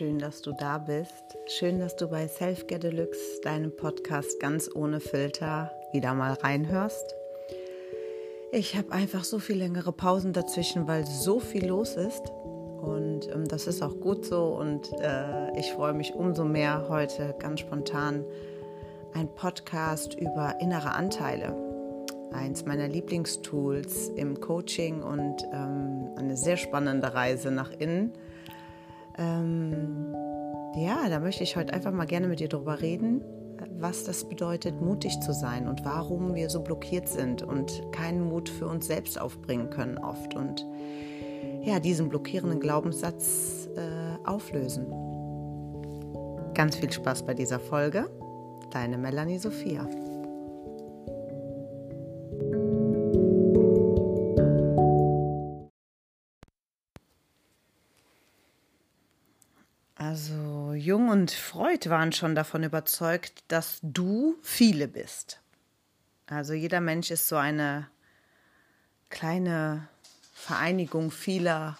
schön, dass du da bist. Schön, dass du bei Self Get Deluxe, deinem Podcast ganz ohne Filter, wieder mal reinhörst. Ich habe einfach so viel längere Pausen dazwischen, weil so viel los ist. Und ähm, das ist auch gut so. Und äh, ich freue mich umso mehr heute ganz spontan ein Podcast über innere Anteile. Eins meiner Lieblingstools im Coaching und ähm, eine sehr spannende Reise nach innen ähm, ja, da möchte ich heute einfach mal gerne mit dir darüber reden, was das bedeutet, mutig zu sein und warum wir so blockiert sind und keinen Mut für uns selbst aufbringen können oft und ja, diesen blockierenden Glaubenssatz äh, auflösen. Ganz viel Spaß bei dieser Folge. Deine Melanie Sophia. Also Jung und Freud waren schon davon überzeugt, dass du viele bist. Also jeder Mensch ist so eine kleine Vereinigung vieler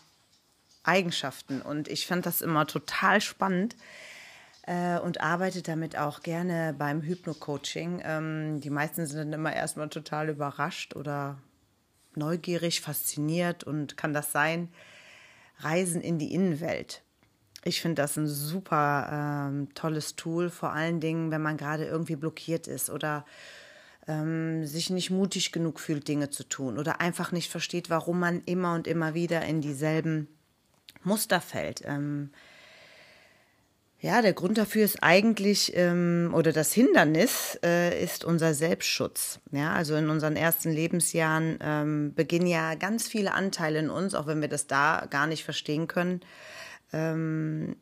Eigenschaften. Und ich fand das immer total spannend äh, und arbeite damit auch gerne beim Hypno-Coaching. Ähm, die meisten sind dann immer erstmal total überrascht oder neugierig, fasziniert und kann das sein, Reisen in die Innenwelt. Ich finde das ein super ähm, tolles Tool, vor allen Dingen, wenn man gerade irgendwie blockiert ist oder ähm, sich nicht mutig genug fühlt, Dinge zu tun oder einfach nicht versteht, warum man immer und immer wieder in dieselben Muster fällt. Ähm, ja, der Grund dafür ist eigentlich, ähm, oder das Hindernis äh, ist unser Selbstschutz. Ja, also in unseren ersten Lebensjahren ähm, beginnen ja ganz viele Anteile in uns, auch wenn wir das da gar nicht verstehen können, ähm,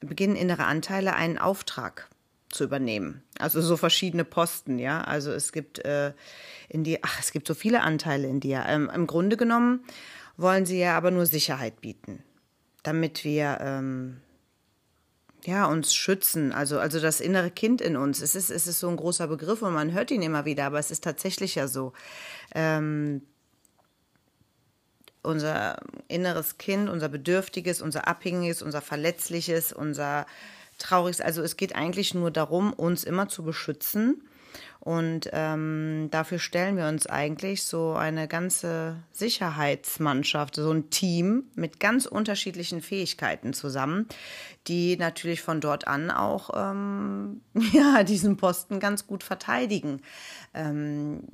beginnen innere Anteile einen Auftrag zu übernehmen. Also so verschiedene Posten, ja. Also es gibt äh, in dir, ach, es gibt so viele Anteile in dir. Ähm, Im Grunde genommen wollen sie ja aber nur Sicherheit bieten, damit wir ähm, ja, uns schützen, also, also das innere Kind in uns. Es ist, es ist so ein großer Begriff und man hört ihn immer wieder, aber es ist tatsächlich ja so. Ähm, unser inneres Kind, unser Bedürftiges, unser Abhängiges, unser Verletzliches, unser Trauriges. Also es geht eigentlich nur darum, uns immer zu beschützen. Und ähm, dafür stellen wir uns eigentlich so eine ganze Sicherheitsmannschaft, so ein Team mit ganz unterschiedlichen Fähigkeiten zusammen, die natürlich von dort an auch ähm, ja, diesen Posten ganz gut verteidigen. Ähm,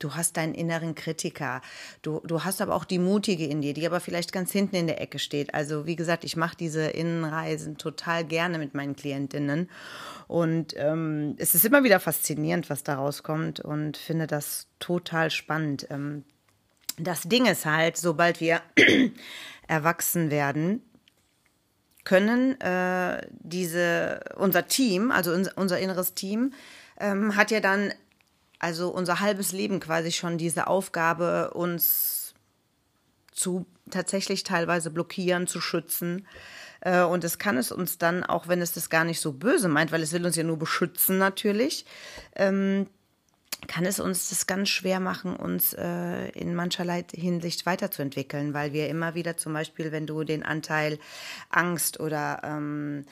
Du hast deinen inneren Kritiker. Du, du hast aber auch die Mutige in dir, die aber vielleicht ganz hinten in der Ecke steht. Also wie gesagt, ich mache diese Innenreisen total gerne mit meinen Klientinnen. Und ähm, es ist immer wieder faszinierend, was da rauskommt und finde das total spannend. Ähm, das Ding ist halt, sobald wir erwachsen werden, können äh, diese, unser Team, also unser, unser inneres Team, ähm, hat ja dann also unser halbes Leben quasi schon diese Aufgabe, uns zu tatsächlich teilweise blockieren, zu schützen. Äh, und es kann es uns dann, auch wenn es das gar nicht so böse meint, weil es will uns ja nur beschützen natürlich, ähm, kann es uns das ganz schwer machen, uns äh, in mancherlei Hinsicht weiterzuentwickeln, weil wir immer wieder zum Beispiel, wenn du den Anteil Angst oder ähm,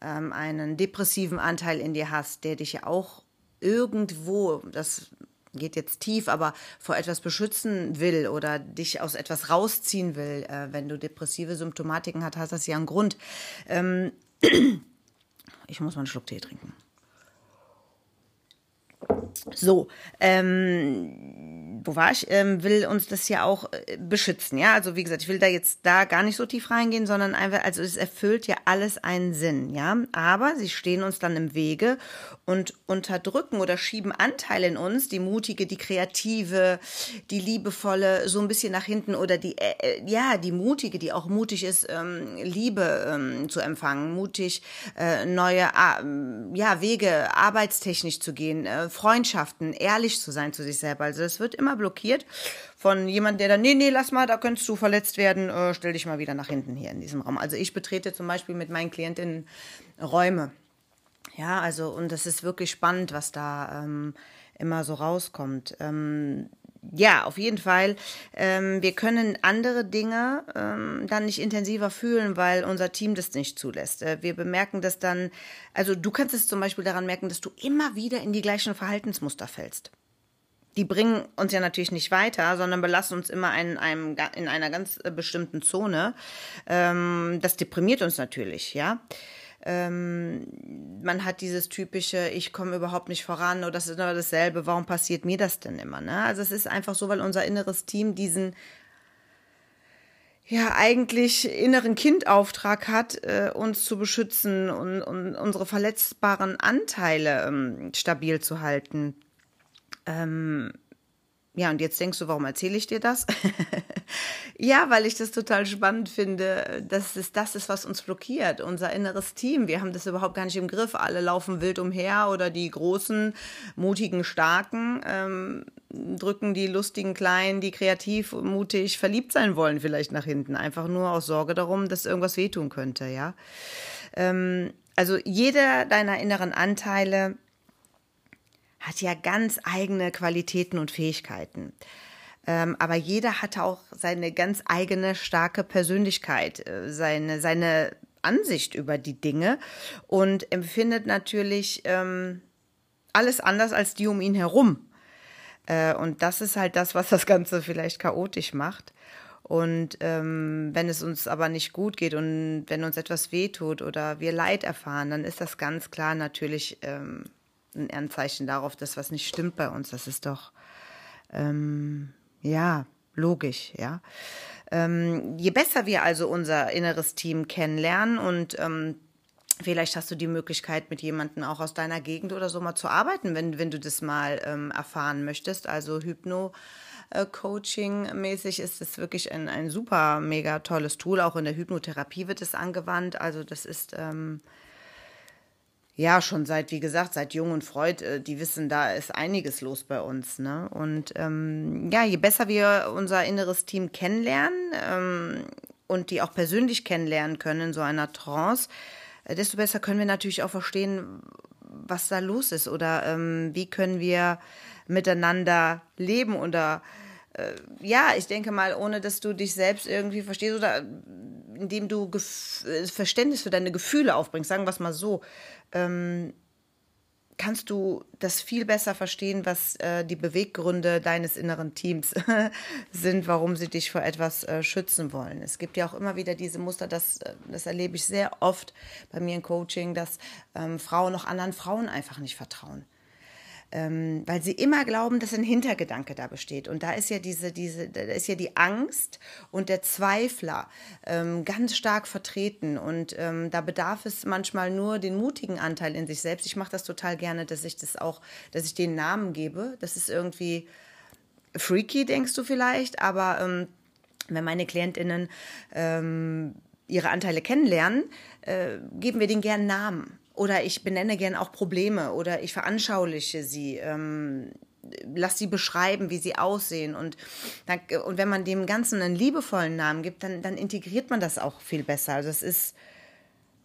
ähm, einen depressiven Anteil in dir hast, der dich ja auch irgendwo, das geht jetzt tief, aber vor etwas beschützen will oder dich aus etwas rausziehen will, äh, wenn du depressive Symptomatiken hast, hast das ja einen Grund. Ähm, ich muss mal einen Schluck Tee trinken. So, ähm, wo war ich? Ähm, will uns das ja auch äh, beschützen, ja. Also wie gesagt, ich will da jetzt da gar nicht so tief reingehen, sondern einfach, also es erfüllt ja alles einen Sinn, ja. Aber sie stehen uns dann im Wege und unterdrücken oder schieben Anteile in uns, die mutige, die kreative, die liebevolle, so ein bisschen nach hinten oder die, äh, äh ja, die mutige, die auch mutig ist, ähm, Liebe ähm, zu empfangen, mutig äh, neue, äh, ja, Wege arbeitstechnisch zu gehen, äh, Freundschaften, ehrlich zu sein zu sich selber. Also es wird immer blockiert von jemandem, der dann, nee, nee, lass mal, da könntest du verletzt werden, äh, stell dich mal wieder nach hinten hier in diesem Raum. Also ich betrete zum Beispiel mit meinen Klientinnen Räume. Ja, also und das ist wirklich spannend, was da ähm, immer so rauskommt. Ähm, ja, auf jeden Fall. Ähm, wir können andere Dinge ähm, dann nicht intensiver fühlen, weil unser Team das nicht zulässt. Äh, wir bemerken das dann, also du kannst es zum Beispiel daran merken, dass du immer wieder in die gleichen Verhaltensmuster fällst. Die bringen uns ja natürlich nicht weiter, sondern belassen uns immer in, einem, in einer ganz äh, bestimmten Zone. Ähm, das deprimiert uns natürlich, ja ähm, man hat dieses typische, ich komme überhaupt nicht voran oder das ist immer dasselbe, warum passiert mir das denn immer? Ne? Also es ist einfach so, weil unser inneres Team diesen ja eigentlich inneren Kindauftrag hat, äh, uns zu beschützen und, und unsere verletzbaren Anteile ähm, stabil zu halten. Ähm, ja, und jetzt denkst du, warum erzähle ich dir das? ja, weil ich das total spannend finde, dass es das ist, was uns blockiert, unser inneres Team. Wir haben das überhaupt gar nicht im Griff. Alle laufen wild umher oder die großen, mutigen, starken ähm, drücken die lustigen Kleinen, die kreativ, mutig, verliebt sein wollen, vielleicht nach hinten. Einfach nur aus Sorge darum, dass irgendwas wehtun könnte, ja. Ähm, also jeder deiner inneren Anteile hat ja ganz eigene Qualitäten und Fähigkeiten. Ähm, aber jeder hat auch seine ganz eigene starke Persönlichkeit, äh, seine, seine Ansicht über die Dinge und empfindet natürlich ähm, alles anders als die um ihn herum. Äh, und das ist halt das, was das Ganze vielleicht chaotisch macht. Und ähm, wenn es uns aber nicht gut geht und wenn uns etwas wehtut oder wir Leid erfahren, dann ist das ganz klar natürlich ähm, ein Anzeichen darauf, dass was nicht stimmt bei uns. Das ist doch, ähm, ja, logisch, ja. Ähm, je besser wir also unser inneres Team kennenlernen und ähm, Vielleicht hast du die Möglichkeit, mit jemandem auch aus deiner Gegend oder so mal zu arbeiten, wenn, wenn du das mal ähm, erfahren möchtest. Also Hypno. Coaching-mäßig ist es wirklich ein, ein super, mega tolles Tool. Auch in der Hypnotherapie wird es angewandt. Also das ist ähm, ja, schon seit, wie gesagt, seit Jung und Freud, äh, die wissen, da ist einiges los bei uns. Ne? Und ähm, ja, je besser wir unser inneres Team kennenlernen ähm, und die auch persönlich kennenlernen können in so einer Trance, äh, desto besser können wir natürlich auch verstehen, was da los ist oder ähm, wie können wir miteinander leben oder äh, ja, ich denke mal, ohne dass du dich selbst irgendwie verstehst oder indem du Gef Verständnis für deine Gefühle aufbringst, sagen wir es mal so, ähm, kannst du das viel besser verstehen, was äh, die Beweggründe deines inneren Teams sind, warum sie dich vor etwas äh, schützen wollen. Es gibt ja auch immer wieder diese Muster, das, äh, das erlebe ich sehr oft bei mir im Coaching, dass ähm, Frauen noch anderen Frauen einfach nicht vertrauen ähm, weil sie immer glauben, dass ein Hintergedanke da besteht. Und da ist ja diese, diese, da ist ja die Angst und der Zweifler ähm, ganz stark vertreten. Und ähm, da bedarf es manchmal nur den mutigen Anteil in sich selbst. Ich mache das total gerne, dass ich das auch, dass ich den Namen gebe. Das ist irgendwie freaky, denkst du vielleicht, aber ähm, wenn meine KlientInnen ähm, ihre Anteile kennenlernen, äh, geben wir denen gern Namen. Oder ich benenne gern auch Probleme oder ich veranschauliche sie. Ähm, lass sie beschreiben, wie sie aussehen. Und, dann, und wenn man dem Ganzen einen liebevollen Namen gibt, dann, dann integriert man das auch viel besser. Also es ist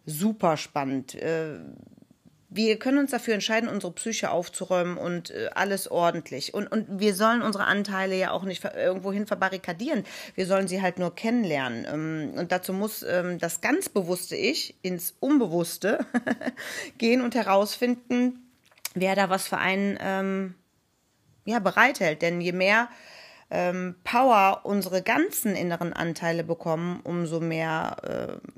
super spannend. Wir können uns dafür entscheiden, unsere Psyche aufzuräumen und äh, alles ordentlich. Und, und wir sollen unsere Anteile ja auch nicht irgendwohin verbarrikadieren. Wir sollen sie halt nur kennenlernen. Ähm, und dazu muss ähm, das ganz bewusste Ich ins Unbewusste gehen und herausfinden, wer da was für einen ähm, ja, bereithält. Denn je mehr ähm, Power unsere ganzen inneren Anteile bekommen, umso mehr äh,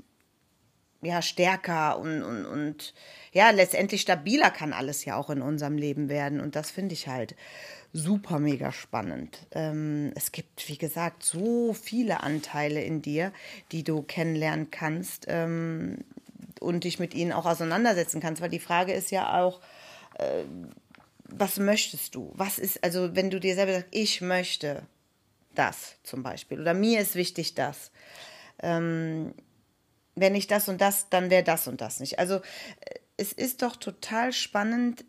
ja, stärker und, und, und ja, letztendlich stabiler kann alles ja auch in unserem Leben werden. Und das finde ich halt super mega spannend. Ähm, es gibt, wie gesagt, so viele Anteile in dir, die du kennenlernen kannst ähm, und dich mit ihnen auch auseinandersetzen kannst. Weil die Frage ist ja auch, äh, was möchtest du? Was ist, also wenn du dir selber sagst, ich möchte das zum Beispiel oder mir ist wichtig das. Ähm, wenn ich das und das, dann wäre das und das nicht. Also äh, es ist doch total spannend,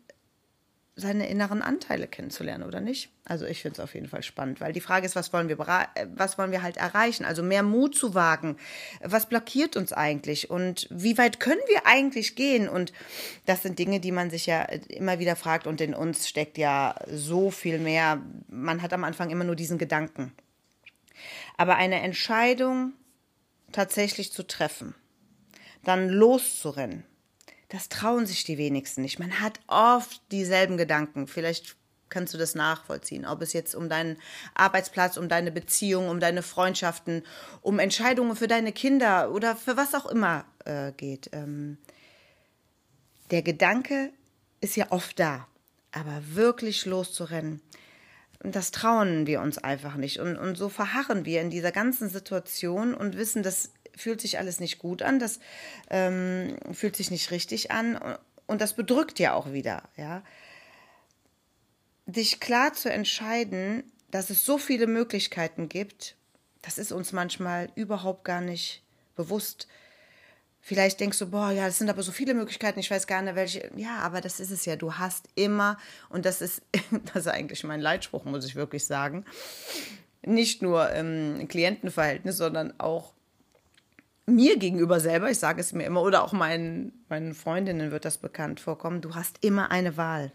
seine inneren Anteile kennenzulernen, oder nicht? Also ich finde es auf jeden Fall spannend, weil die Frage ist, was wollen wir, äh, was wollen wir halt erreichen? Also mehr Mut zu wagen. Was blockiert uns eigentlich? Und wie weit können wir eigentlich gehen? Und das sind Dinge, die man sich ja immer wieder fragt. Und in uns steckt ja so viel mehr. Man hat am Anfang immer nur diesen Gedanken. Aber eine Entscheidung tatsächlich zu treffen, dann loszurennen, das trauen sich die wenigsten nicht. Man hat oft dieselben Gedanken. Vielleicht kannst du das nachvollziehen, ob es jetzt um deinen Arbeitsplatz, um deine Beziehung, um deine Freundschaften, um Entscheidungen für deine Kinder oder für was auch immer äh, geht. Ähm, der Gedanke ist ja oft da, aber wirklich loszurennen, das trauen wir uns einfach nicht. Und, und so verharren wir in dieser ganzen Situation und wissen, dass fühlt sich alles nicht gut an, das ähm, fühlt sich nicht richtig an und das bedrückt ja auch wieder, ja. Dich klar zu entscheiden, dass es so viele Möglichkeiten gibt, das ist uns manchmal überhaupt gar nicht bewusst. Vielleicht denkst du, boah, ja, es sind aber so viele Möglichkeiten, ich weiß gar nicht, welche. Ja, aber das ist es ja. Du hast immer, und das ist, das ist eigentlich mein Leitspruch, muss ich wirklich sagen, nicht nur im Klientenverhältnis, sondern auch mir gegenüber selber, ich sage es mir immer, oder auch meinen, meinen Freundinnen wird das bekannt vorkommen, du hast immer eine Wahl.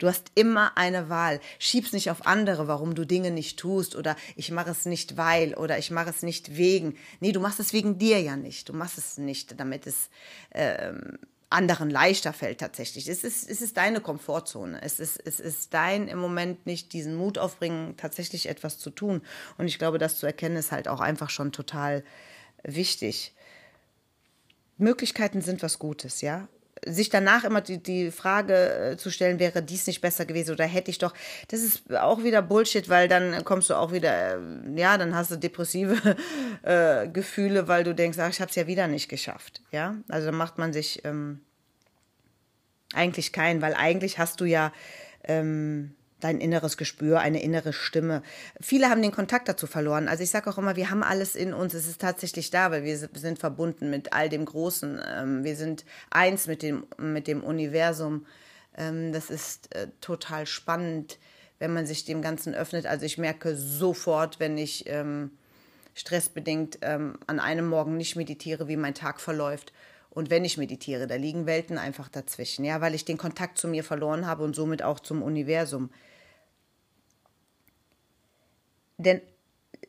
Du hast immer eine Wahl. Schieb's nicht auf andere, warum du Dinge nicht tust oder ich mache es nicht weil oder ich mache es nicht wegen. Nee, du machst es wegen dir ja nicht. Du machst es nicht, damit es ähm, anderen leichter fällt tatsächlich. Es ist, es ist deine Komfortzone. Es ist, es ist dein im Moment nicht diesen Mut aufbringen, tatsächlich etwas zu tun. Und ich glaube, das zu erkennen ist halt auch einfach schon total wichtig. Möglichkeiten sind was Gutes, ja. Sich danach immer die, die Frage äh, zu stellen, wäre dies nicht besser gewesen oder hätte ich doch, das ist auch wieder Bullshit, weil dann kommst du auch wieder, äh, ja, dann hast du depressive äh, Gefühle, weil du denkst, ach, ich habe es ja wieder nicht geschafft, ja. Also dann macht man sich ähm, eigentlich keinen, weil eigentlich hast du ja ähm, dein inneres Gespür, eine innere Stimme. Viele haben den Kontakt dazu verloren. Also ich sage auch immer, wir haben alles in uns. Es ist tatsächlich da, weil wir sind verbunden mit all dem Großen. Ähm, wir sind eins mit dem, mit dem Universum. Ähm, das ist äh, total spannend, wenn man sich dem Ganzen öffnet. Also ich merke sofort, wenn ich ähm, stressbedingt an einem Morgen nicht meditiere, wie mein Tag verläuft. Und wenn ich meditiere, da liegen Welten einfach dazwischen, ja, weil ich den Kontakt zu mir verloren habe und somit auch zum Universum. Denn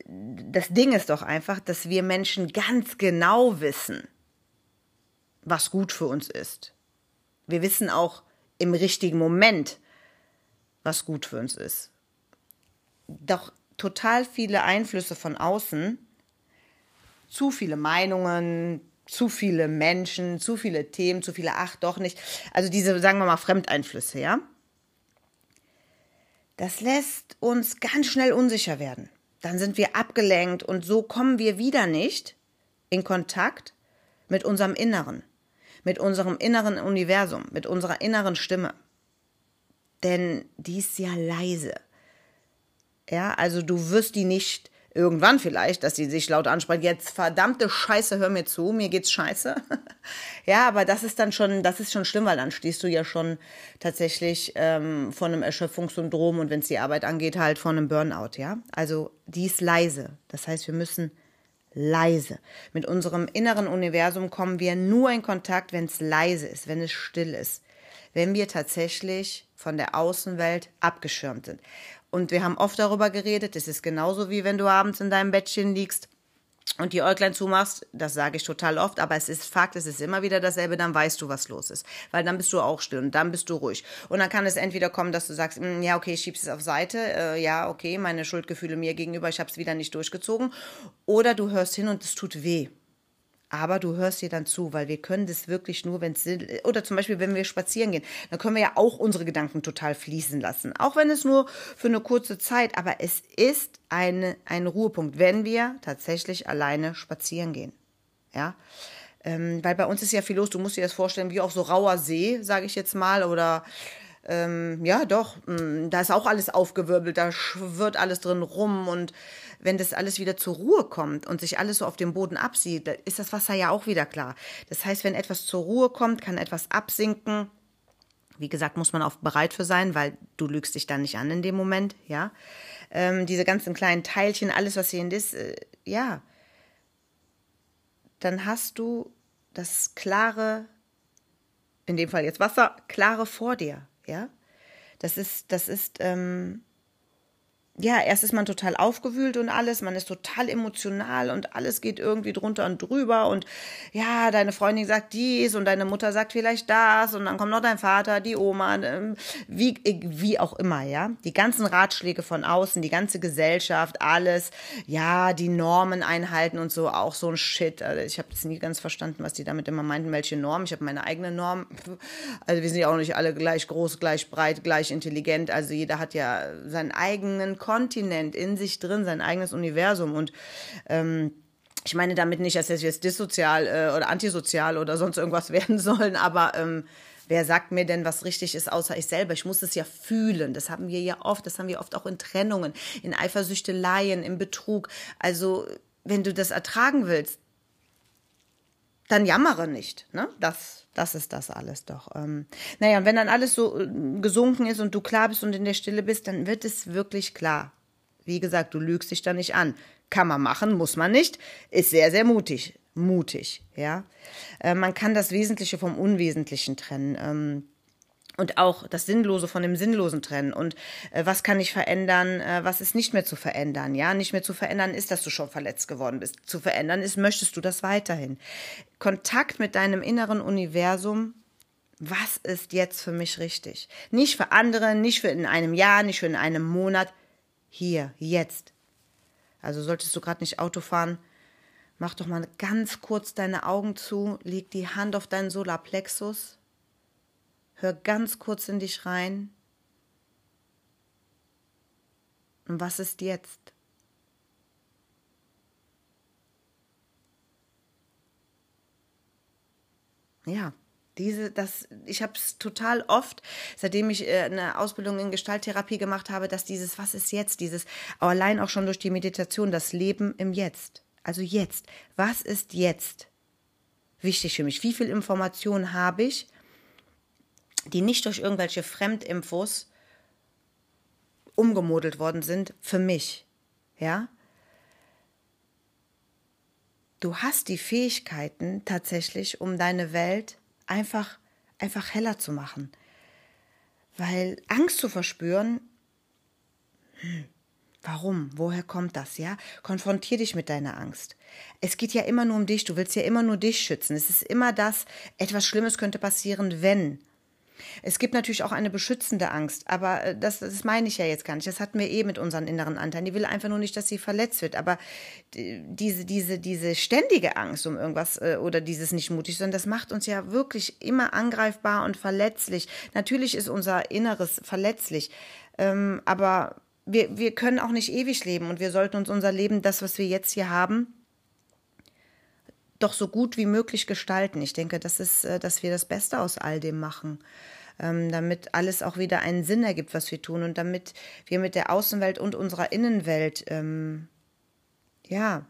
das Ding ist doch einfach, dass wir Menschen ganz genau wissen, was gut für uns ist. Wir wissen auch im richtigen Moment, was gut für uns ist. Doch total viele Einflüsse von außen, zu viele Meinungen, zu viele Menschen, zu viele Themen, zu viele, ach doch nicht. Also diese, sagen wir mal, Fremdeinflüsse, ja? Das lässt uns ganz schnell unsicher werden. Dann sind wir abgelenkt und so kommen wir wieder nicht in Kontakt mit unserem Inneren, mit unserem inneren Universum, mit unserer inneren Stimme. Denn die ist ja leise. Ja, also du wirst die nicht irgendwann vielleicht, dass sie sich laut ansprechen, jetzt verdammte Scheiße, hör mir zu, mir geht's scheiße. ja, aber das ist dann schon, das ist schon schlimm, weil dann stehst du ja schon tatsächlich ähm, von einem Erschöpfungssyndrom und wenn es die Arbeit angeht, halt von einem Burnout, ja. Also die ist leise. Das heißt, wir müssen leise. Mit unserem inneren Universum kommen wir nur in Kontakt, wenn es leise ist, wenn es still ist, wenn wir tatsächlich von der Außenwelt abgeschirmt sind. Und wir haben oft darüber geredet, es ist genauso wie wenn du abends in deinem Bettchen liegst und die Äuglein zumachst, das sage ich total oft, aber es ist Fakt, es ist immer wieder dasselbe, dann weißt du, was los ist. Weil dann bist du auch still und dann bist du ruhig. Und dann kann es entweder kommen, dass du sagst, hm, ja, okay, ich schieb's es auf Seite, äh, ja, okay, meine Schuldgefühle mir gegenüber, ich habe es wieder nicht durchgezogen. Oder du hörst hin und es tut weh aber du hörst dir dann zu, weil wir können das wirklich nur, wenn es oder zum Beispiel, wenn wir spazieren gehen, dann können wir ja auch unsere Gedanken total fließen lassen, auch wenn es nur für eine kurze Zeit, aber es ist eine, ein Ruhepunkt, wenn wir tatsächlich alleine spazieren gehen, ja, ähm, weil bei uns ist ja viel los. Du musst dir das vorstellen, wie auf so rauer See, sage ich jetzt mal, oder ähm, ja, doch, mm, da ist auch alles aufgewirbelt, da schwirrt alles drin rum und wenn das alles wieder zur Ruhe kommt und sich alles so auf dem Boden absieht, ist das Wasser ja auch wieder klar. Das heißt, wenn etwas zur Ruhe kommt, kann etwas absinken Wie gesagt, muss man auch bereit für sein, weil du lügst dich dann nicht an in dem Moment, ja. Ähm, diese ganzen kleinen Teilchen, alles, was hier in ist, äh, ja. Dann hast du das klare, in dem Fall jetzt Wasser, klare vor dir, ja. Das ist, das ist, ähm, ja, erst ist man total aufgewühlt und alles, man ist total emotional und alles geht irgendwie drunter und drüber und ja, deine Freundin sagt dies und deine Mutter sagt vielleicht das und dann kommt noch dein Vater, die Oma, ähm, wie, wie auch immer, ja. Die ganzen Ratschläge von außen, die ganze Gesellschaft, alles, ja, die Normen einhalten und so, auch so ein Shit. Also ich habe jetzt nie ganz verstanden, was die damit immer meinten, welche Normen. Ich habe meine eigene Norm. Also wir sind ja auch nicht alle gleich groß, gleich breit, gleich intelligent. Also jeder hat ja seinen eigenen Kontinent in sich drin, sein eigenes Universum. Und ähm, ich meine damit nicht, dass wir jetzt dissozial äh, oder antisozial oder sonst irgendwas werden sollen, aber ähm, wer sagt mir denn, was richtig ist, außer ich selber? Ich muss es ja fühlen. Das haben wir ja oft, das haben wir oft auch in Trennungen, in Eifersüchteleien, im Betrug. Also, wenn du das ertragen willst, dann jammere nicht. Ne? Das, das ist das alles doch. Ähm, naja, und wenn dann alles so äh, gesunken ist und du klar bist und in der Stille bist, dann wird es wirklich klar. Wie gesagt, du lügst dich da nicht an. Kann man machen, muss man nicht. Ist sehr, sehr mutig. Mutig, ja. Äh, man kann das Wesentliche vom Unwesentlichen trennen. Ähm, und auch das Sinnlose von dem Sinnlosen trennen und äh, was kann ich verändern, äh, was ist nicht mehr zu verändern. Ja, nicht mehr zu verändern ist, dass du schon verletzt geworden bist. Zu verändern ist, möchtest du das weiterhin. Kontakt mit deinem inneren Universum. Was ist jetzt für mich richtig? Nicht für andere, nicht für in einem Jahr, nicht für in einem Monat. Hier, jetzt. Also solltest du gerade nicht Auto fahren, mach doch mal ganz kurz deine Augen zu, leg die Hand auf deinen Solarplexus Hör ganz kurz in dich rein. Und was ist jetzt? Ja, diese, das, ich habe es total oft, seitdem ich äh, eine Ausbildung in Gestalttherapie gemacht habe, dass dieses, was ist jetzt, dieses, allein auch schon durch die Meditation, das Leben im Jetzt. Also jetzt. Was ist jetzt? Wichtig für mich. Wie viel Information habe ich? Die nicht durch irgendwelche Fremdinfos umgemodelt worden sind, für mich. Ja? Du hast die Fähigkeiten tatsächlich, um deine Welt einfach, einfach heller zu machen. Weil Angst zu verspüren, hm, Warum? Woher kommt das, ja? Konfrontier dich mit deiner Angst. Es geht ja immer nur um dich, du willst ja immer nur dich schützen. Es ist immer das, etwas Schlimmes könnte passieren, wenn. Es gibt natürlich auch eine beschützende Angst, aber äh, das, das meine ich ja jetzt gar nicht. Das hatten wir eh mit unseren inneren Anteilen. Die will einfach nur nicht, dass sie verletzt wird. Aber diese, diese, diese ständige Angst um irgendwas äh, oder dieses nicht mutig, sondern das macht uns ja wirklich immer angreifbar und verletzlich. Natürlich ist unser Inneres verletzlich, ähm, aber wir, wir können auch nicht ewig leben und wir sollten uns unser Leben, das, was wir jetzt hier haben, doch so gut wie möglich gestalten. Ich denke, das ist, äh, dass wir das Beste aus all dem machen, ähm, damit alles auch wieder einen Sinn ergibt, was wir tun und damit wir mit der Außenwelt und unserer Innenwelt, ähm, ja,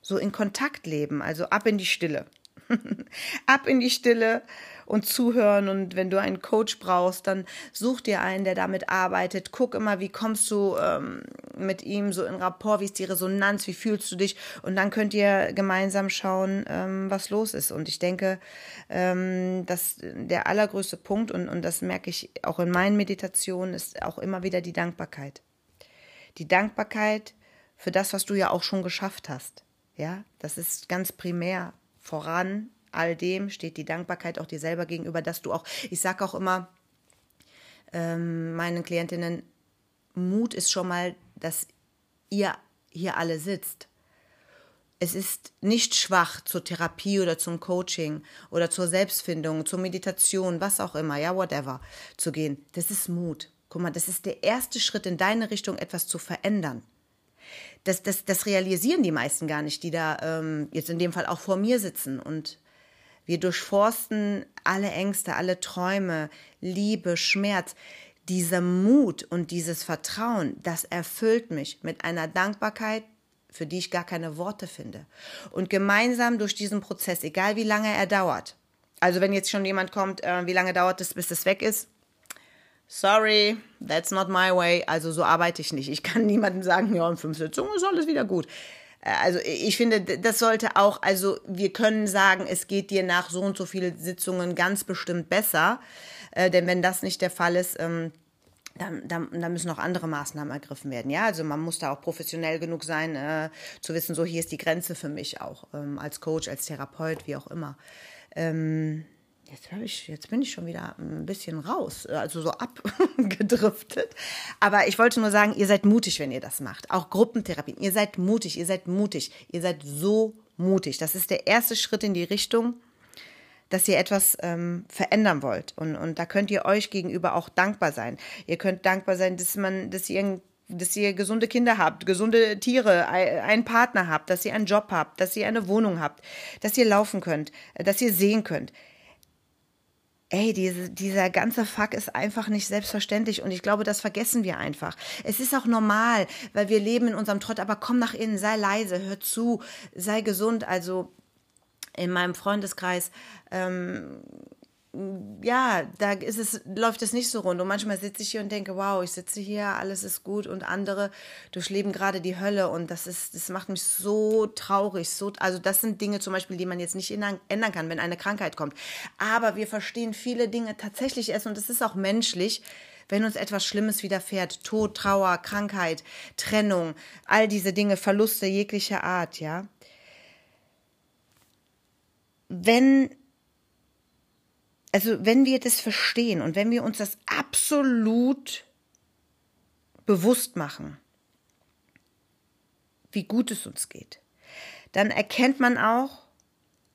so in Kontakt leben, also ab in die Stille. ab in die Stille und zuhören. Und wenn du einen Coach brauchst, dann such dir einen, der damit arbeitet. Guck immer, wie kommst du ähm, mit ihm so in Rapport, wie ist die Resonanz, wie fühlst du dich? Und dann könnt ihr gemeinsam schauen, ähm, was los ist. Und ich denke, ähm, dass der allergrößte Punkt, und, und das merke ich auch in meinen Meditationen, ist auch immer wieder die Dankbarkeit. Die Dankbarkeit für das, was du ja auch schon geschafft hast. Ja, das ist ganz primär voran all dem steht die Dankbarkeit auch dir selber gegenüber, dass du auch, ich sage auch immer ähm, meinen Klientinnen, Mut ist schon mal, dass ihr hier alle sitzt. Es ist nicht schwach zur Therapie oder zum Coaching oder zur Selbstfindung, zur Meditation, was auch immer, ja, whatever, zu gehen. Das ist Mut. Guck mal, das ist der erste Schritt in deine Richtung, etwas zu verändern. Das, das, das realisieren die meisten gar nicht, die da ähm, jetzt in dem Fall auch vor mir sitzen und wir durchforsten alle Ängste, alle Träume, Liebe, Schmerz. Dieser Mut und dieses Vertrauen, das erfüllt mich mit einer Dankbarkeit, für die ich gar keine Worte finde. Und gemeinsam durch diesen Prozess, egal wie lange er dauert, Also wenn jetzt schon jemand kommt, äh, wie lange dauert es, bis es weg ist? Sorry, that's not my way. Also so arbeite ich nicht. Ich kann niemandem sagen, ja, in fünf Sitzungen ist alles wieder gut. Äh, also ich finde, das sollte auch, also wir können sagen, es geht dir nach so und so vielen Sitzungen ganz bestimmt besser. Äh, denn wenn das nicht der Fall ist, ähm, dann, dann, dann müssen auch andere Maßnahmen ergriffen werden. Ja, also man muss da auch professionell genug sein, äh, zu wissen, so hier ist die Grenze für mich auch, ähm, als Coach, als Therapeut, wie auch immer. Ähm, jetzt, ich, jetzt bin ich schon wieder ein bisschen raus, also so abgedriftet. Aber ich wollte nur sagen, ihr seid mutig, wenn ihr das macht. Auch Gruppentherapien. Ihr seid mutig, ihr seid mutig. Ihr seid so mutig. Das ist der erste Schritt in die Richtung, dass ihr etwas ähm, verändern wollt. Und, und da könnt ihr euch gegenüber auch dankbar sein. Ihr könnt dankbar sein, dass man, dass ihr dass ihr gesunde Kinder habt, gesunde Tiere, einen Partner habt, dass ihr einen Job habt, dass ihr eine Wohnung habt, dass ihr laufen könnt, dass ihr sehen könnt. Ey, diese, dieser ganze Fuck ist einfach nicht selbstverständlich und ich glaube, das vergessen wir einfach. Es ist auch normal, weil wir leben in unserem Trott, aber komm nach innen, sei leise, hör zu, sei gesund. Also in meinem Freundeskreis ähm, ja, da ist es, läuft es nicht so rund. Und manchmal sitze ich hier und denke, wow, ich sitze hier, alles ist gut und andere durchleben gerade die Hölle und das ist, das macht mich so traurig. So, also das sind Dinge zum Beispiel, die man jetzt nicht ändern kann, wenn eine Krankheit kommt. Aber wir verstehen viele Dinge tatsächlich erst und es ist auch menschlich, wenn uns etwas Schlimmes widerfährt, Tod, Trauer, Krankheit, Trennung, all diese Dinge, Verluste jeglicher Art, ja. Wenn also wenn wir das verstehen und wenn wir uns das absolut bewusst machen, wie gut es uns geht, dann erkennt man auch,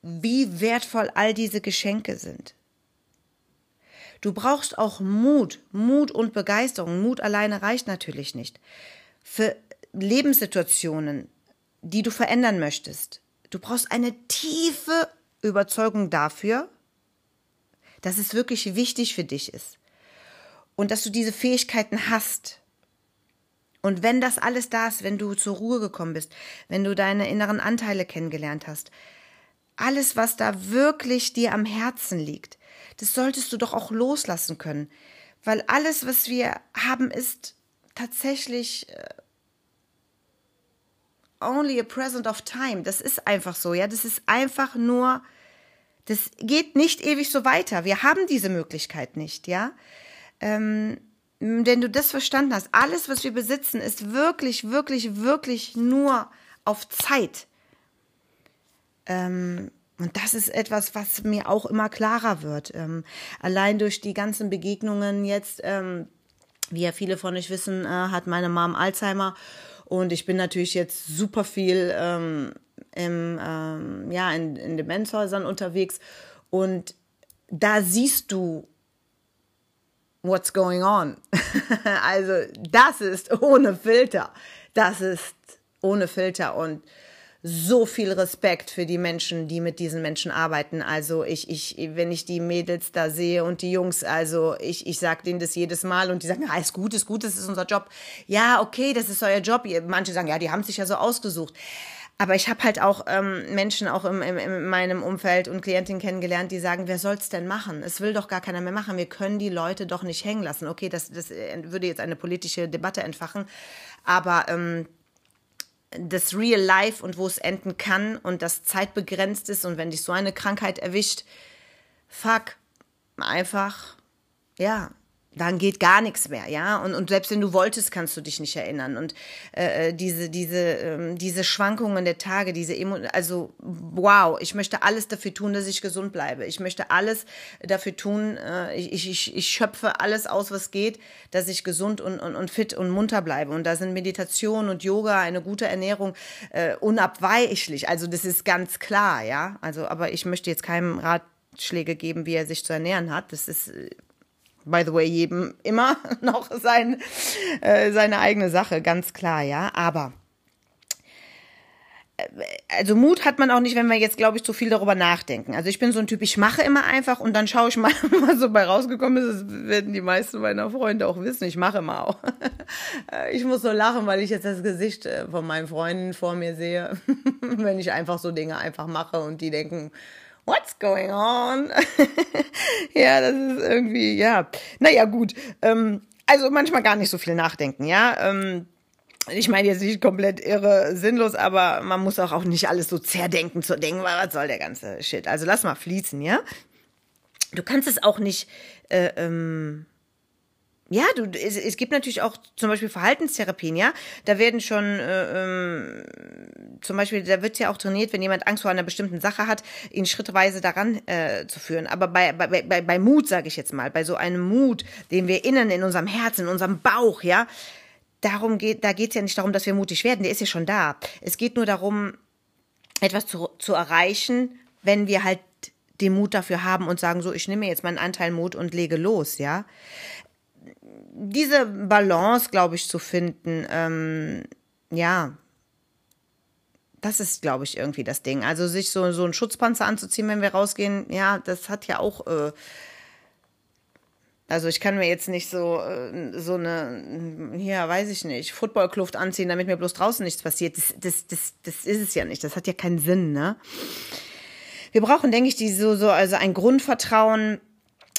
wie wertvoll all diese Geschenke sind. Du brauchst auch Mut, Mut und Begeisterung. Mut alleine reicht natürlich nicht. Für Lebenssituationen, die du verändern möchtest. Du brauchst eine tiefe Überzeugung dafür, dass es wirklich wichtig für dich ist und dass du diese Fähigkeiten hast. Und wenn das alles da ist, wenn du zur Ruhe gekommen bist, wenn du deine inneren Anteile kennengelernt hast, alles, was da wirklich dir am Herzen liegt, das solltest du doch auch loslassen können. Weil alles, was wir haben, ist tatsächlich äh, only a present of time. Das ist einfach so, ja. Das ist einfach nur das geht nicht ewig so weiter. Wir haben diese Möglichkeit nicht, ja. Ähm, wenn du das verstanden hast, alles, was wir besitzen, ist wirklich, wirklich, wirklich nur auf Zeit. Ähm, und das ist etwas, was mir auch immer klarer wird. Ähm, allein durch die ganzen Begegnungen jetzt, ähm, wie ja viele von euch wissen, äh, hat meine Mom Alzheimer. Und ich bin natürlich jetzt super viel ähm, im, ähm, ja, in, in Demenzhäusern unterwegs und da siehst du, what's going on. also das ist ohne Filter. Das ist ohne Filter und so viel Respekt für die Menschen, die mit diesen Menschen arbeiten. Also ich, ich, wenn ich die Mädels da sehe und die Jungs, also ich, ich sag denen das jedes Mal und die sagen, ja, ist gut, ist gut, das ist unser Job. Ja, okay, das ist euer Job. Manche sagen, ja, die haben sich ja so ausgesucht. Aber ich habe halt auch ähm, Menschen auch im, im, in meinem Umfeld und Klientinnen kennengelernt, die sagen, wer soll's denn machen? Es will doch gar keiner mehr machen. Wir können die Leute doch nicht hängen lassen. Okay, das, das äh, würde jetzt eine politische Debatte entfachen. Aber ähm, das Real Life und wo es enden kann und das zeitbegrenzt ist und wenn dich so eine Krankheit erwischt, fuck, einfach, ja, dann geht gar nichts mehr, ja. Und, und selbst wenn du wolltest, kannst du dich nicht erinnern. Und äh, äh diese, diese, ähm, diese Schwankungen der Tage, diese Emo also wow, ich möchte alles dafür tun, dass ich gesund bleibe. Ich möchte alles dafür tun, äh, ich, ich, ich schöpfe alles aus, was geht, dass ich gesund und, und, und fit und munter bleibe. Und da sind Meditation und Yoga, eine gute Ernährung äh, unabweichlich. Also das ist ganz klar, ja. Also, aber ich möchte jetzt keinem Ratschläge geben, wie er sich zu ernähren hat. Das ist äh, by the way, jedem immer noch sein, äh, seine eigene Sache, ganz klar, ja. Aber äh, also Mut hat man auch nicht, wenn wir jetzt, glaube ich, zu viel darüber nachdenken. Also ich bin so ein Typ, ich mache immer einfach und dann schaue ich mal, was so bei rausgekommen ist. Das werden die meisten meiner Freunde auch wissen. Ich mache immer auch. Ich muss so lachen, weil ich jetzt das Gesicht äh, von meinen Freunden vor mir sehe, wenn ich einfach so Dinge einfach mache und die denken, what's going on? ja, das ist irgendwie, ja. Naja, gut. Ähm, also manchmal gar nicht so viel nachdenken, ja. Ähm, ich meine jetzt nicht komplett irre, sinnlos, aber man muss auch, auch nicht alles so zerdenken zu denken, weil was soll der ganze Shit? Also lass mal fließen, ja? Du kannst es auch nicht, äh, ähm, ja, du, es, es gibt natürlich auch zum Beispiel Verhaltenstherapien, ja. Da werden schon, äh, ähm, zum Beispiel, da wird ja auch trainiert, wenn jemand Angst vor einer bestimmten Sache hat, ihn schrittweise daran äh, zu führen. Aber bei, bei, bei, bei Mut, sage ich jetzt mal, bei so einem Mut, den wir innen in unserem Herzen, in unserem Bauch, ja, darum geht, da geht es ja nicht darum, dass wir mutig werden, der ist ja schon da. Es geht nur darum, etwas zu, zu erreichen, wenn wir halt den Mut dafür haben und sagen, so, ich nehme jetzt meinen Anteil Mut und lege los, ja. Diese Balance, glaube ich, zu finden, ähm, ja, das ist, glaube ich, irgendwie das Ding. Also sich so, so einen Schutzpanzer anzuziehen, wenn wir rausgehen, ja, das hat ja auch äh, also ich kann mir jetzt nicht so, äh, so eine, ja, weiß ich nicht, Footballkluft anziehen, damit mir bloß draußen nichts passiert. Das, das, das, das ist es ja nicht. Das hat ja keinen Sinn, ne? Wir brauchen, denke ich, die so, so, also ein Grundvertrauen,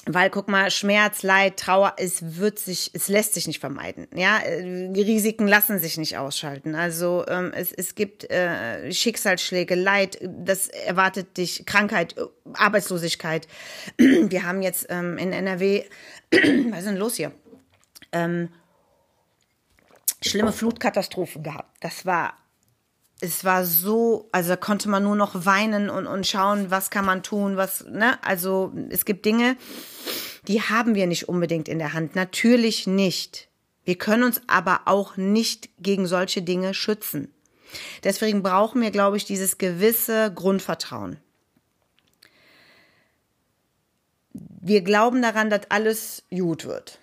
weil guck mal, Schmerz, Leid, Trauer, es wird sich, es lässt sich nicht vermeiden. Ja, die Risiken lassen sich nicht ausschalten. Also ähm, es, es gibt äh, Schicksalsschläge, Leid, das erwartet dich, Krankheit, Arbeitslosigkeit. Wir haben jetzt ähm, in NRW, was ist denn los hier? Ähm, schlimme Flutkatastrophen gehabt. Das war es war so, also konnte man nur noch weinen und, und schauen, was kann man tun, was, ne? Also es gibt Dinge, die haben wir nicht unbedingt in der Hand. Natürlich nicht. Wir können uns aber auch nicht gegen solche Dinge schützen. Deswegen brauchen wir, glaube ich, dieses gewisse Grundvertrauen. Wir glauben daran, dass alles gut wird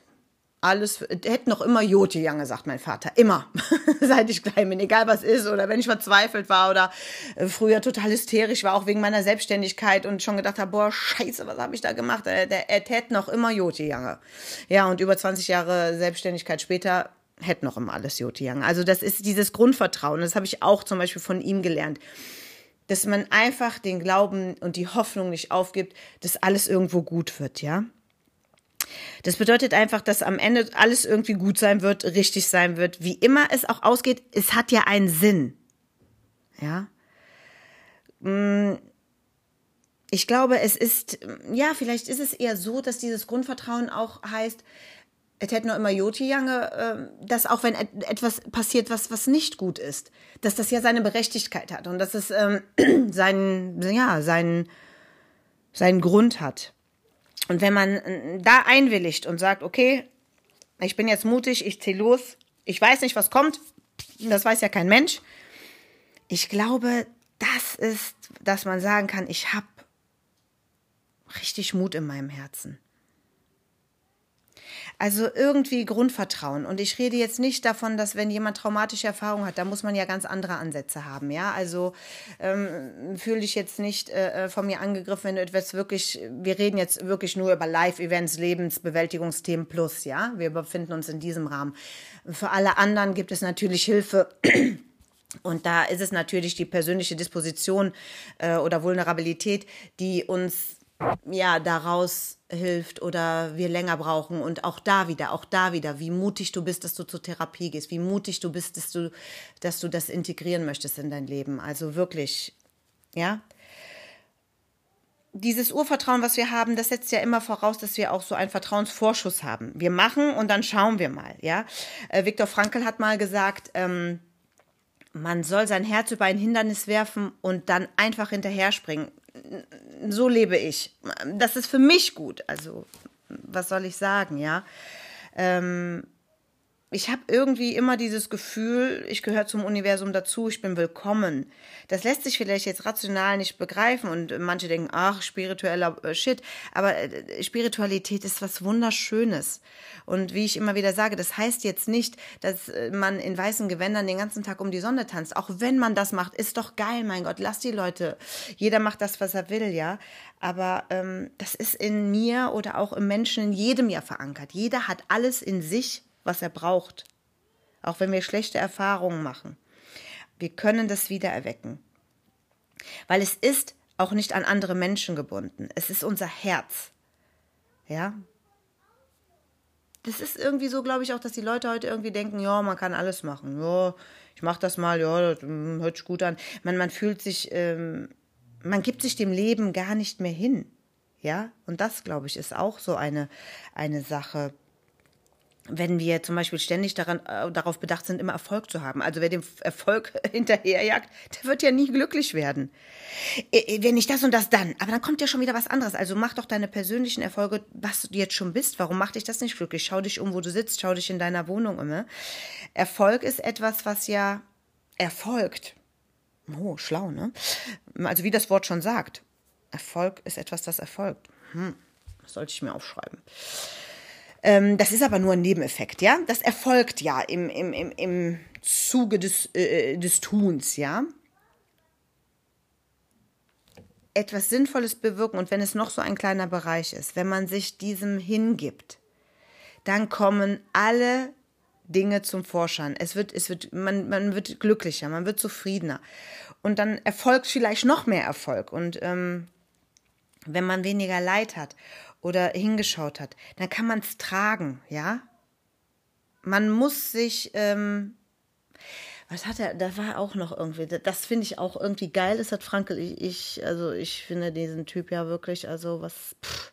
alles, hätte noch immer Jote Jange, sagt mein Vater. Immer. Seit ich klein bin. Egal was ist oder wenn ich verzweifelt war oder äh, früher total hysterisch war, auch wegen meiner Selbstständigkeit und schon gedacht habe, boah, scheiße, was habe ich da gemacht? Er, der, er hätte noch immer Jote Jange. Ja, und über 20 Jahre Selbstständigkeit später hätte noch immer alles Jote Jange. Also das ist dieses Grundvertrauen. Das habe ich auch zum Beispiel von ihm gelernt dass man einfach den Glauben und die Hoffnung nicht aufgibt, dass alles irgendwo gut wird, ja. Das bedeutet einfach, dass am Ende alles irgendwie gut sein wird, richtig sein wird. Wie immer es auch ausgeht, es hat ja einen Sinn. Ja. Mm, ich glaube, es ist, ja, vielleicht ist es eher so, dass dieses Grundvertrauen auch heißt, es hätte noch immer Joti Jange, äh, dass auch wenn etwas passiert, was, was nicht gut ist, dass das ja seine Berechtigkeit hat und dass es ähm, seinen, ja, seinen, seinen Grund hat. Und wenn man äh, da einwilligt und sagt, okay, ich bin jetzt mutig, ich ziehe los, ich weiß nicht, was kommt, das weiß ja kein Mensch. Ich glaube, das ist, dass man sagen kann, ich habe richtig Mut in meinem Herzen. Also irgendwie Grundvertrauen. Und ich rede jetzt nicht davon, dass wenn jemand traumatische Erfahrungen hat, da muss man ja ganz andere Ansätze haben. Ja, also ähm, fühle dich jetzt nicht äh, von mir angegriffen, wenn du etwas wirklich, wir reden jetzt wirklich nur über Live-Events, Lebensbewältigungsthemen plus. Ja, wir befinden uns in diesem Rahmen. Für alle anderen gibt es natürlich Hilfe. Und da ist es natürlich die persönliche Disposition äh, oder Vulnerabilität, die uns ja daraus hilft oder wir länger brauchen und auch da wieder, auch da wieder, wie mutig du bist, dass du zur Therapie gehst, wie mutig du bist, dass du, dass du das integrieren möchtest in dein Leben. Also wirklich, ja. Dieses Urvertrauen, was wir haben, das setzt ja immer voraus, dass wir auch so einen Vertrauensvorschuss haben. Wir machen und dann schauen wir mal, ja. Äh, Viktor Frankl hat mal gesagt, ähm, man soll sein Herz über ein Hindernis werfen und dann einfach hinterher springen so lebe ich. Das ist für mich gut. Also, was soll ich sagen, ja? Ähm, ich habe irgendwie immer dieses Gefühl, ich gehöre zum Universum dazu, ich bin willkommen. Das lässt sich vielleicht jetzt rational nicht begreifen und manche denken, ach, spiritueller äh, Shit. Aber äh, Spiritualität ist was Wunderschönes. Und wie ich immer wieder sage, das heißt jetzt nicht, dass äh, man in weißen Gewändern den ganzen Tag um die Sonne tanzt. Auch wenn man das macht, ist doch geil, mein Gott, lass die Leute. Jeder macht das, was er will, ja. Aber ähm, das ist in mir oder auch im Menschen in jedem ja verankert. Jeder hat alles in sich was er braucht. Auch wenn wir schlechte Erfahrungen machen. Wir können das wieder erwecken. Weil es ist auch nicht an andere Menschen gebunden. Es ist unser Herz. Ja. Das ist irgendwie so, glaube ich, auch, dass die Leute heute irgendwie denken, ja, man kann alles machen. Ja, ich mache das mal, ja, das hm, hört sich gut an. Man, man fühlt sich, ähm, man gibt sich dem Leben gar nicht mehr hin. Ja, und das, glaube ich, ist auch so eine, eine Sache wenn wir zum Beispiel ständig daran, äh, darauf bedacht sind, immer Erfolg zu haben. Also wer dem Erfolg hinterherjagt, der wird ja nie glücklich werden. Äh, äh, wenn nicht das und das, dann. Aber dann kommt ja schon wieder was anderes. Also mach doch deine persönlichen Erfolge, was du jetzt schon bist. Warum macht dich das nicht glücklich? Schau dich um, wo du sitzt. Schau dich in deiner Wohnung um. Ne? Erfolg ist etwas, was ja erfolgt. Oh, schlau, ne? Also wie das Wort schon sagt. Erfolg ist etwas, das erfolgt. Hm, das sollte ich mir aufschreiben. Ähm, das ist aber nur ein Nebeneffekt, ja. Das erfolgt ja im, im, im, im Zuge des, äh, des Tuns, ja. Etwas Sinnvolles bewirken und wenn es noch so ein kleiner Bereich ist, wenn man sich diesem hingibt, dann kommen alle Dinge zum Vorschein. Es wird, es wird, man, man wird glücklicher, man wird zufriedener. Und dann erfolgt vielleicht noch mehr Erfolg. Und ähm, wenn man weniger Leid hat oder hingeschaut hat, dann kann man es tragen, ja. Man muss sich, ähm, was hat er, da war auch noch irgendwie, das finde ich auch irgendwie geil, das hat Frankel, ich, ich, also ich finde diesen Typ ja wirklich, also was, pff,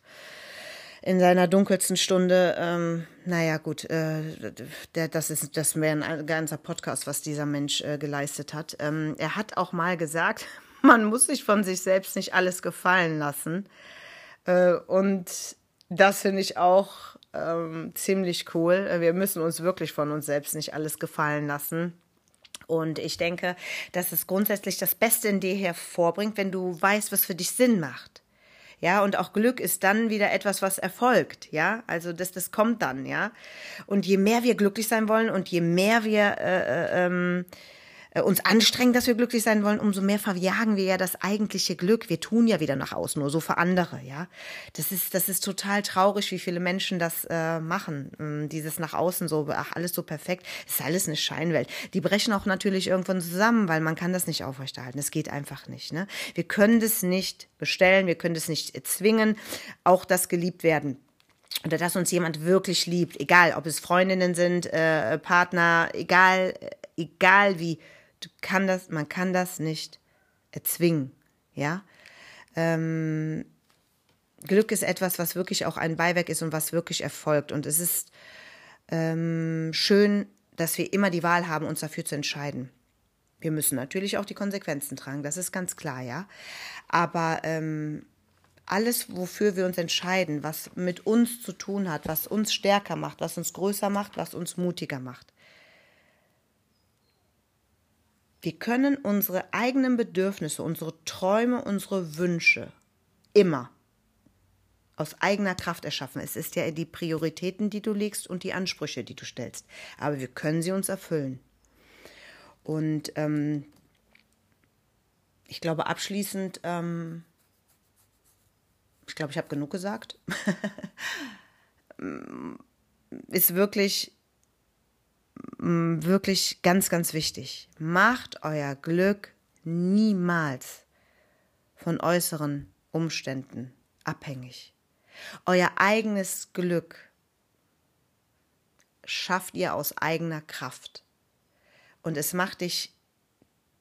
in seiner dunkelsten Stunde, ähm, naja gut, äh, der, das ist das wäre ein ganzer Podcast, was dieser Mensch äh, geleistet hat. Ähm, er hat auch mal gesagt, man muss sich von sich selbst nicht alles gefallen lassen. Äh, und das finde ich auch ähm, ziemlich cool. Wir müssen uns wirklich von uns selbst nicht alles gefallen lassen. Und ich denke, dass es grundsätzlich das Beste in dir hervorbringt, wenn du weißt, was für dich Sinn macht. Ja, und auch Glück ist dann wieder etwas, was erfolgt, ja. Also das, das kommt dann, ja. Und je mehr wir glücklich sein wollen und je mehr wir äh, äh ähm, äh, uns anstrengen, dass wir glücklich sein wollen, umso mehr verjagen wir ja das eigentliche Glück. Wir tun ja wieder nach außen, nur so für andere, ja. Das ist, das ist total traurig, wie viele Menschen das äh, machen. Ähm, dieses nach außen so, ach, alles so perfekt. Das ist alles eine Scheinwelt. Die brechen auch natürlich irgendwann zusammen, weil man kann das nicht aufrechterhalten. Das geht einfach nicht, ne. Wir können das nicht bestellen, wir können das nicht zwingen. Auch das geliebt werden oder dass uns jemand wirklich liebt, egal ob es Freundinnen sind, äh, Partner, egal, äh, egal wie, du kann das, man kann das nicht erzwingen, ja. Ähm, Glück ist etwas, was wirklich auch ein Beiwerk ist und was wirklich erfolgt. Und es ist ähm, schön, dass wir immer die Wahl haben, uns dafür zu entscheiden. Wir müssen natürlich auch die Konsequenzen tragen, das ist ganz klar, ja. Aber ähm, alles, wofür wir uns entscheiden, was mit uns zu tun hat, was uns stärker macht, was uns größer macht, was uns mutiger macht, wir können unsere eigenen Bedürfnisse, unsere Träume, unsere Wünsche immer aus eigener Kraft erschaffen. Es ist ja die Prioritäten, die du legst und die Ansprüche, die du stellst. Aber wir können sie uns erfüllen. Und ähm, ich glaube, abschließend, ähm, ich glaube, ich habe genug gesagt, ist wirklich wirklich ganz, ganz wichtig. Macht euer Glück niemals von äußeren Umständen abhängig. Euer eigenes Glück schafft ihr aus eigener Kraft. Und es macht dich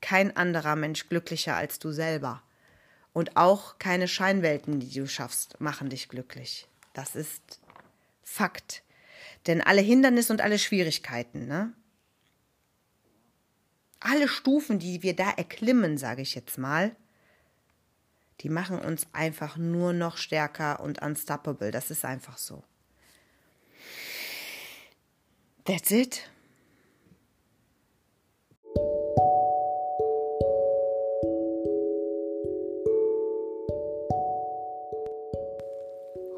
kein anderer Mensch glücklicher als du selber. Und auch keine Scheinwelten, die du schaffst, machen dich glücklich. Das ist Fakt. Denn alle Hindernisse und alle Schwierigkeiten, ne? Alle Stufen, die wir da erklimmen, sage ich jetzt mal, die machen uns einfach nur noch stärker und unstoppable. Das ist einfach so. That's it.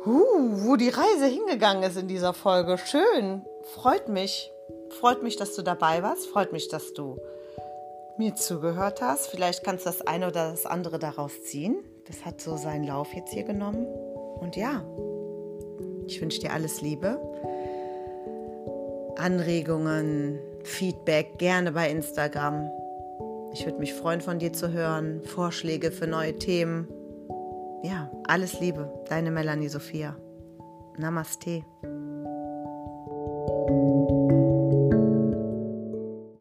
Uh, wo die Reise hingegangen ist in dieser Folge. Schön. Freut mich. Freut mich, dass du dabei warst. Freut mich, dass du mir zugehört hast. Vielleicht kannst du das eine oder das andere daraus ziehen. Das hat so seinen Lauf jetzt hier genommen. Und ja, ich wünsche dir alles Liebe. Anregungen, Feedback gerne bei Instagram. Ich würde mich freuen, von dir zu hören. Vorschläge für neue Themen ja, alles Liebe, deine Melanie Sophia. Namaste.